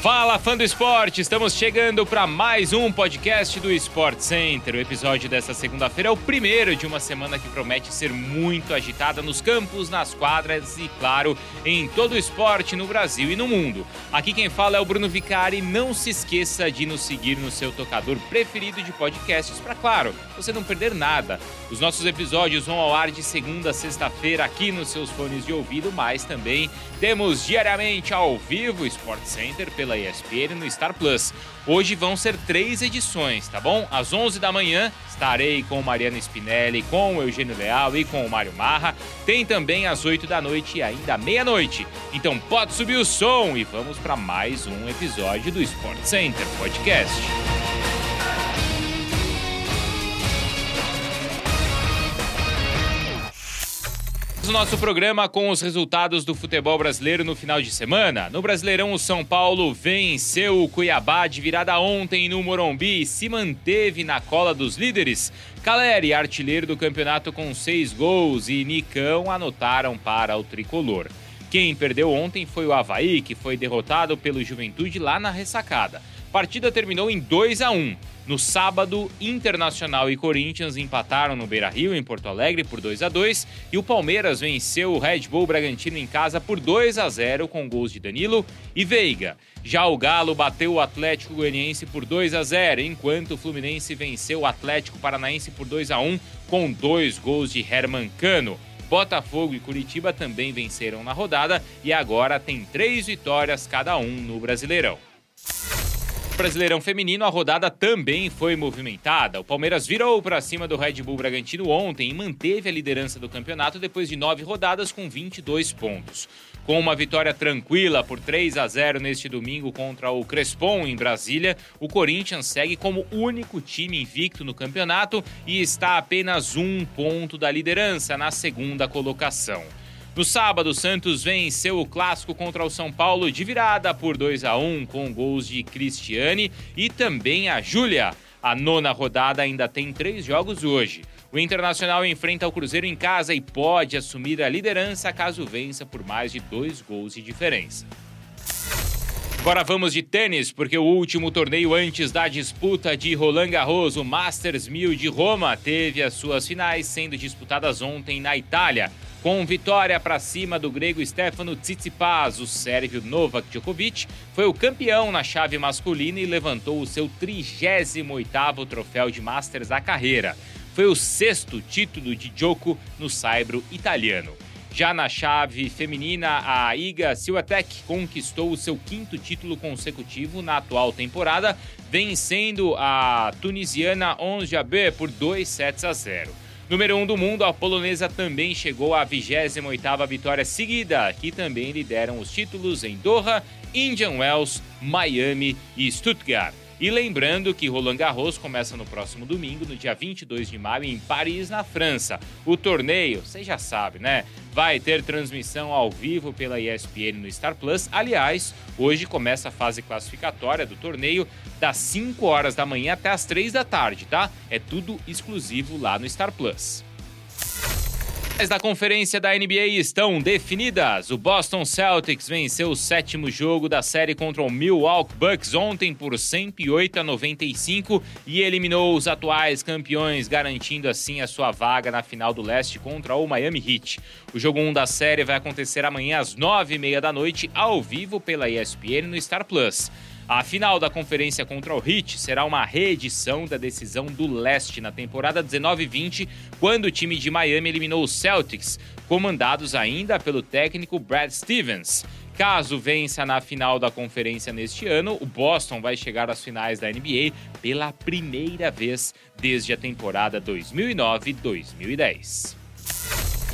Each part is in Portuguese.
Fala, fã do esporte! Estamos chegando para mais um podcast do Sport Center. O episódio dessa segunda-feira é o primeiro de uma semana que promete ser muito agitada nos campos, nas quadras e, claro, em todo o esporte no Brasil e no mundo. Aqui quem fala é o Bruno Vicari. Não se esqueça de nos seguir no seu tocador preferido de podcasts para, claro, você não perder nada. Os nossos episódios vão ao ar de segunda a sexta-feira aqui nos seus fones de ouvido, mas também temos diariamente ao vivo o Sport Center pela pela ESPN no Star Plus. Hoje vão ser três edições, tá bom? Às 11 da manhã estarei com Mariana Spinelli, com o Eugênio Leal e com o Mário Marra. Tem também às 8 da noite e ainda meia-noite. Então pode subir o som e vamos para mais um episódio do Sport Center Podcast. O nosso programa com os resultados do futebol brasileiro no final de semana. No Brasileirão, o São Paulo venceu o Cuiabá de virada ontem no Morumbi e se manteve na cola dos líderes. Caleri, artilheiro do campeonato com seis gols, e Nicão anotaram para o tricolor. Quem perdeu ontem foi o Havaí, que foi derrotado pelo Juventude lá na ressacada. A partida terminou em 2 a 1. No sábado, Internacional e Corinthians empataram no Beira-Rio, em Porto Alegre, por 2 a 2 e o Palmeiras venceu o Red Bull Bragantino em casa por 2 a 0 com gols de Danilo e Veiga. Já o Galo bateu o Atlético Goianiense por 2 a 0, enquanto o Fluminense venceu o Atlético Paranaense por 2 a 1 com dois gols de Herman Cano. Botafogo e Curitiba também venceram na rodada e agora tem três vitórias cada um no Brasileirão. Brasileirão Feminino, a rodada também foi movimentada. O Palmeiras virou para cima do Red Bull Bragantino ontem e manteve a liderança do campeonato depois de nove rodadas com 22 pontos. Com uma vitória tranquila por 3 a 0 neste domingo contra o Crespon em Brasília, o Corinthians segue como único time invicto no campeonato e está apenas um ponto da liderança na segunda colocação. No sábado, o Santos venceu o clássico contra o São Paulo de virada por 2 a 1 com gols de Cristiane e também a Júlia. A nona rodada ainda tem três jogos hoje. O Internacional enfrenta o Cruzeiro em casa e pode assumir a liderança caso vença por mais de dois gols de diferença. Agora vamos de tênis, porque o último torneio antes da disputa de Roland Garros, o Masters 1000 de Roma, teve as suas finais sendo disputadas ontem na Itália. Com vitória para cima do grego Stefano Tsitsipas, o sérvio Novak Djokovic foi o campeão na chave masculina e levantou o seu 38º troféu de Masters da carreira. Foi o sexto título de Djoko no saibro italiano. Já na chave feminina, a Iga Swiatek conquistou o seu quinto título consecutivo na atual temporada, vencendo a tunisiana Ons Jabeur por 2 sets a 0. Número 1 um do mundo, a polonesa também chegou à 28ª vitória seguida, que também lideram os títulos em Doha, Indian Wells, Miami e Stuttgart. E lembrando que Roland Garros começa no próximo domingo, no dia 22 de maio, em Paris, na França. O torneio, você já sabe, né? Vai ter transmissão ao vivo pela ESPN no Star Plus. Aliás, hoje começa a fase classificatória do torneio das 5 horas da manhã até as 3 da tarde, tá? É tudo exclusivo lá no Star Plus da conferência da NBA estão definidas. O Boston Celtics venceu o sétimo jogo da série contra o Milwaukee Bucks ontem por 108 a 95 e eliminou os atuais campeões, garantindo assim a sua vaga na final do leste contra o Miami Heat. O jogo 1 da série vai acontecer amanhã às 9h30 da noite, ao vivo pela ESPN no Star Plus. A final da conferência contra o Heat será uma reedição da decisão do leste na temporada 19-20, quando o time de Miami eliminou os Celtics, comandados ainda pelo técnico Brad Stevens. Caso vença na final da conferência neste ano, o Boston vai chegar às finais da NBA pela primeira vez desde a temporada 2009-2010.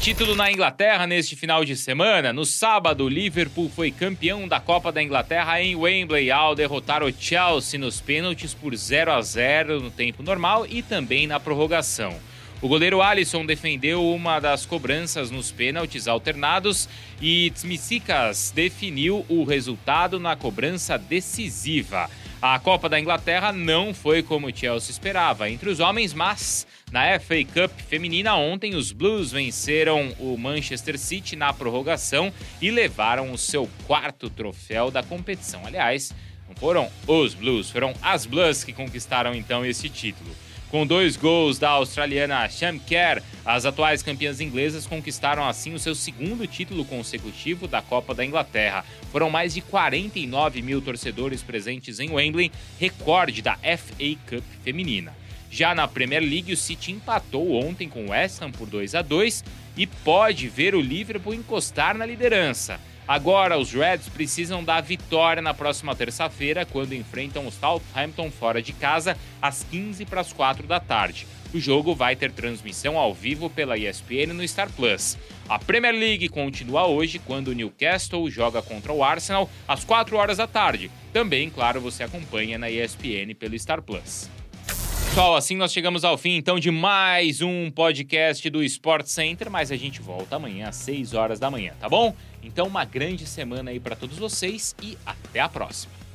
Título na Inglaterra neste final de semana. No sábado, o Liverpool foi campeão da Copa da Inglaterra em Wembley ao derrotar o Chelsea nos pênaltis por 0 a 0 no tempo normal e também na prorrogação. O goleiro Alisson defendeu uma das cobranças nos pênaltis alternados e Tsimikas definiu o resultado na cobrança decisiva. A Copa da Inglaterra não foi como o Chelsea esperava entre os homens, mas na FA Cup feminina ontem os Blues venceram o Manchester City na prorrogação e levaram o seu quarto troféu da competição. Aliás, não foram os Blues, foram as Blues que conquistaram então esse título. Com dois gols da australiana Sham Kerr, as atuais campeãs inglesas conquistaram assim o seu segundo título consecutivo da Copa da Inglaterra. Foram mais de 49 mil torcedores presentes em Wembley, recorde da FA Cup feminina. Já na Premier League, o City empatou ontem com o West Ham por 2 a 2 e pode ver o Liverpool encostar na liderança. Agora, os Reds precisam da vitória na próxima terça-feira, quando enfrentam o Southampton fora de casa, às 15 para as 4 da tarde. O jogo vai ter transmissão ao vivo pela ESPN no Star Plus. A Premier League continua hoje, quando o Newcastle joga contra o Arsenal, às 4 horas da tarde. Também, claro, você acompanha na ESPN pelo Star Plus. Pessoal, assim nós chegamos ao fim então de mais um podcast do Sport Center, mas a gente volta amanhã às 6 horas da manhã, tá bom? Então uma grande semana aí para todos vocês e até a próxima.